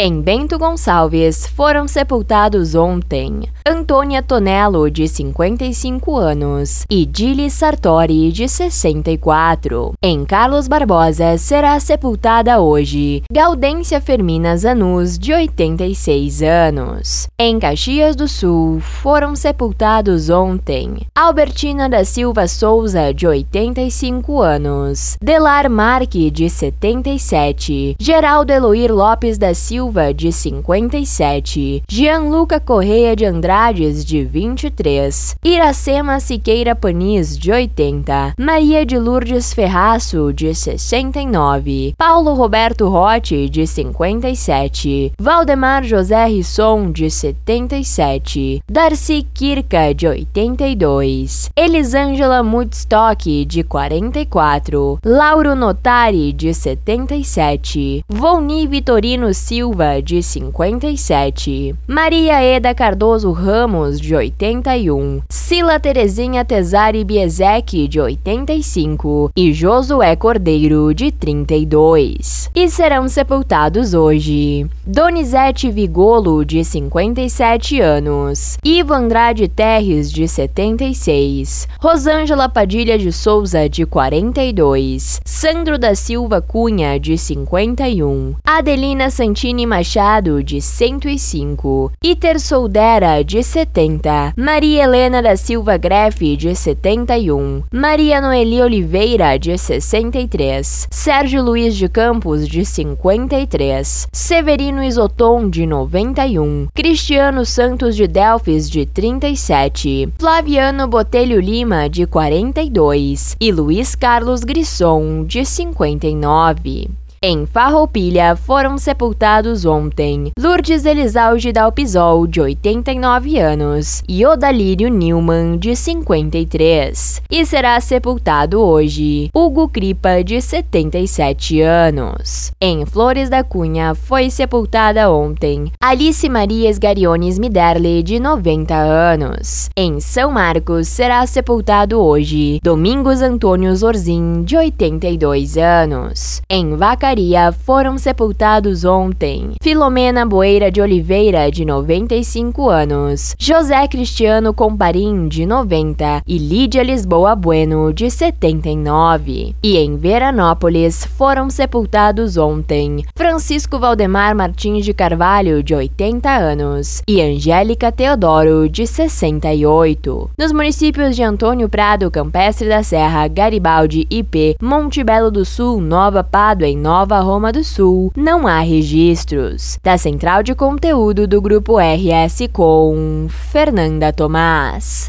Em Bento Gonçalves foram sepultados ontem Antônia Tonello, de 55 anos, e Dili Sartori, de 64. Em Carlos Barbosa será sepultada hoje Gaudência Fermina Zanus, de 86 anos. Em Caxias do Sul foram sepultados ontem Albertina da Silva Souza, de 85 anos, Delar Marque, de 77, Geraldo Eloir Lopes da Silva Silva, de 57, Gianluca Correia de Andrades, de 23, Iracema Siqueira Panis, de 80, Maria de Lourdes Ferraço, de 69, Paulo Roberto Rotti, de 57, Valdemar José Risson, de 77, Darcy Kirka, de 82, Elisângela Mudstock, de 44, Lauro Notari, de 77, Volni Vitorino Silva, Silva, de 57, Maria Eda Cardoso Ramos, de 81, Sila Terezinha Tesari Biezek, de 85 e Josué Cordeiro, de 32. E serão sepultados hoje. Donizete Vigolo, de 57 anos, Ivo Andrade Terres, de 76, Rosângela Padilha de Souza, de 42, Sandro da Silva Cunha, de 51, Adelina Santini Machado, de 105, Iter Soldera, de 70, Maria Helena da Silva Grefe, de 71, Maria Noeli Oliveira, de 63, Sérgio Luiz de Campos, de 53, Severino Isoton, de 91, Cristiano Santos de Delfes, de 37, Flaviano Botelho Lima, de 42 e Luiz Carlos Grisson, de 59. Em Farroupilha foram sepultados ontem Lourdes Elisalde Dalpisol, de 89 anos, e Odalírio Newman, de 53. E será sepultado hoje Hugo Cripa, de 77 anos. Em Flores da Cunha foi sepultada ontem Alice Maria Esgariones Miderle, de 90 anos. Em São Marcos será sepultado hoje Domingos Antônio Zorzin, de 82 anos. Em Vaca Vacaria foram sepultados ontem. Filomena Boeira de Oliveira, de 95 anos, José Cristiano Comparim, de 90 e Lídia Lisboa Bueno, de 79. E em Veranópolis foram sepultados ontem. Francisco Valdemar Martins de Carvalho, de 80 anos, e Angélica Teodoro, de 68. Nos municípios de Antônio Prado, Campestre da Serra, Garibaldi, IP, Monte Belo do Sul, Nova Pádua e Nova Nova Roma do Sul, não há registros. Da Central de Conteúdo do Grupo RS com Fernanda Tomás.